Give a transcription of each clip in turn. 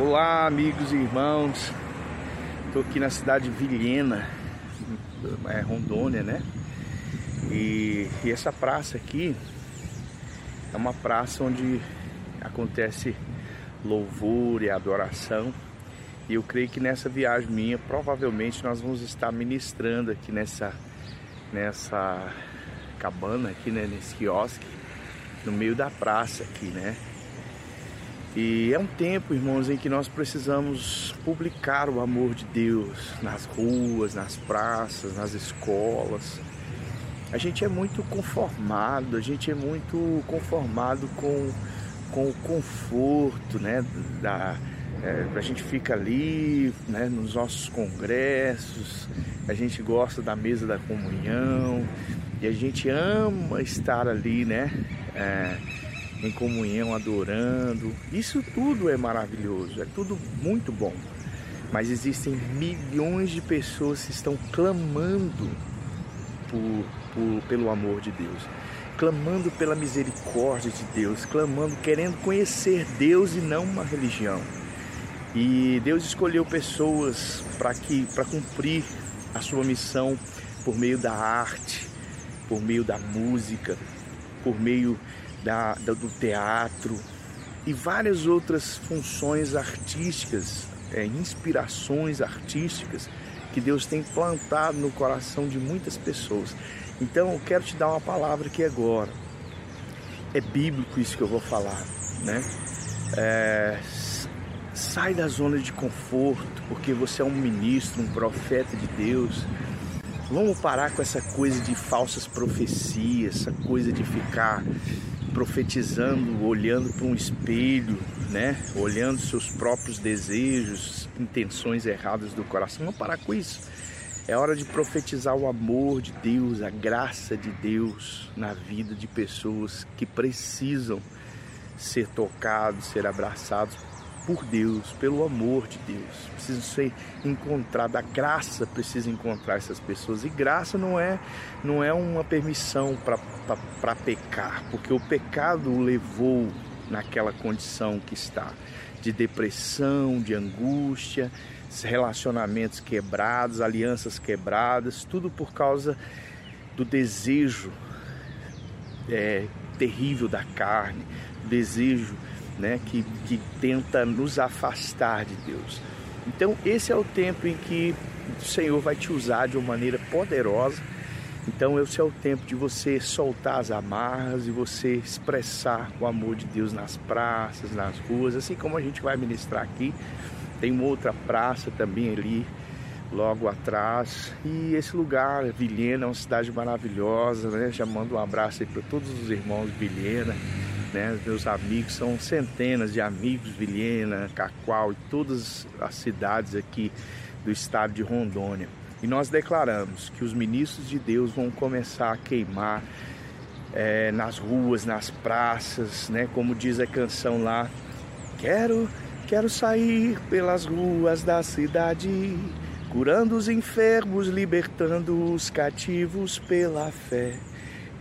Olá, amigos e irmãos. Estou aqui na cidade de Vilhena, é, Rondônia, né? E, e, essa praça aqui é uma praça onde acontece louvor e adoração. E eu creio que nessa viagem minha, provavelmente nós vamos estar ministrando aqui nessa, nessa cabana aqui, né? Nesse quiosque, no meio da praça aqui, né? E é um tempo, irmãos, em que nós precisamos publicar o amor de Deus nas ruas, nas praças, nas escolas. A gente é muito conformado, a gente é muito conformado com, com o conforto, né? Da, é, a gente fica ali, né, nos nossos congressos, a gente gosta da mesa da comunhão e a gente ama estar ali, né? É, em comunhão, adorando. Isso tudo é maravilhoso, é tudo muito bom. Mas existem milhões de pessoas que estão clamando por, por, pelo amor de Deus, clamando pela misericórdia de Deus, clamando, querendo conhecer Deus e não uma religião. E Deus escolheu pessoas para que para cumprir a sua missão por meio da arte, por meio da música, por meio da, da, do teatro e várias outras funções artísticas, é, inspirações artísticas que Deus tem plantado no coração de muitas pessoas. Então eu quero te dar uma palavra aqui agora. É bíblico isso que eu vou falar, né? É, sai da zona de conforto, porque você é um ministro, um profeta de Deus. Vamos parar com essa coisa de falsas profecias, essa coisa de ficar profetizando, olhando para um espelho, né? Olhando seus próprios desejos, intenções erradas do coração. Vamos parar com isso. É hora de profetizar o amor de Deus, a graça de Deus na vida de pessoas que precisam ser tocados, ser abraçados por Deus, pelo amor de Deus. Precisa ser encontrada, a graça precisa encontrar essas pessoas. E graça não é, não é uma permissão para pecar, porque o pecado o levou naquela condição que está de depressão, de angústia, relacionamentos quebrados, alianças quebradas, tudo por causa do desejo é, terrível da carne, desejo né, que, que tenta nos afastar de Deus. Então, esse é o tempo em que o Senhor vai te usar de uma maneira poderosa. Então, esse é o tempo de você soltar as amarras e você expressar o amor de Deus nas praças, nas ruas, assim como a gente vai ministrar aqui. Tem uma outra praça também ali, logo atrás. E esse lugar, Vilhena, é uma cidade maravilhosa, né? Já mando um abraço aí para todos os irmãos de Vilhena né? Meus amigos são centenas de amigos, Vilhena, Cacoal e todas as cidades aqui do estado de Rondônia. E nós declaramos que os ministros de Deus vão começar a queimar é, nas ruas, nas praças, né? Como diz a canção lá, quero, quero sair pelas ruas da cidade, curando os enfermos, libertando os cativos pela fé.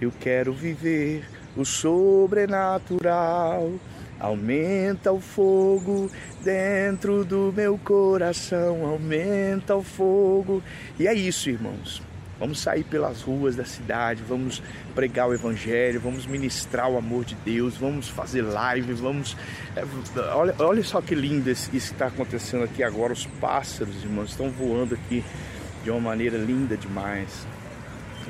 Eu quero viver o sobrenatural. Aumenta o fogo dentro do meu coração, aumenta o fogo. E é isso, irmãos. Vamos sair pelas ruas da cidade, vamos pregar o Evangelho, vamos ministrar o amor de Deus, vamos fazer live, vamos. É, olha, olha só que lindo isso que está acontecendo aqui agora. Os pássaros, irmãos, estão voando aqui de uma maneira linda demais.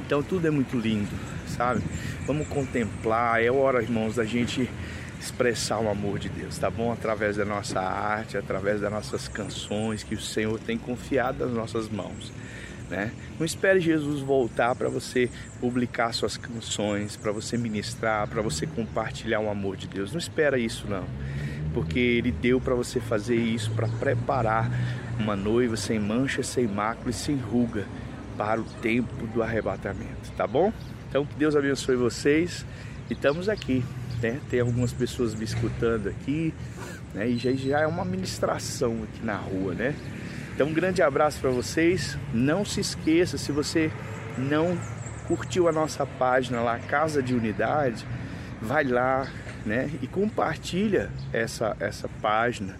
Então tudo é muito lindo, sabe? Vamos contemplar. É hora, irmãos, da gente expressar o amor de Deus, tá bom? Através da nossa arte, através das nossas canções que o Senhor tem confiado nas nossas mãos. Né? Não espere Jesus voltar para você publicar suas canções, para você ministrar, para você compartilhar o amor de Deus. Não espera isso não, porque Ele deu para você fazer isso para preparar uma noiva sem mancha, sem mácula e sem ruga para o tempo do arrebatamento, tá bom? Então que Deus abençoe vocês e estamos aqui, né? Tem algumas pessoas me escutando aqui, né? E já, já é uma ministração aqui na rua, né? Então um grande abraço para vocês. Não se esqueça, se você não curtiu a nossa página lá, Casa de Unidade, vai lá, né? E compartilha essa, essa página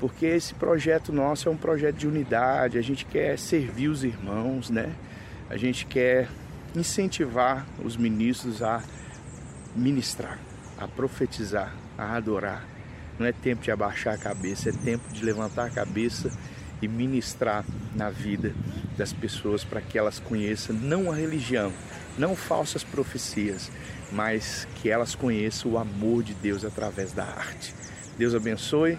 porque esse projeto nosso é um projeto de unidade, a gente quer servir os irmãos, né? A gente quer incentivar os ministros a ministrar, a profetizar, a adorar. Não é tempo de abaixar a cabeça, é tempo de levantar a cabeça e ministrar na vida das pessoas para que elas conheçam não a religião, não falsas profecias, mas que elas conheçam o amor de Deus através da arte. Deus abençoe,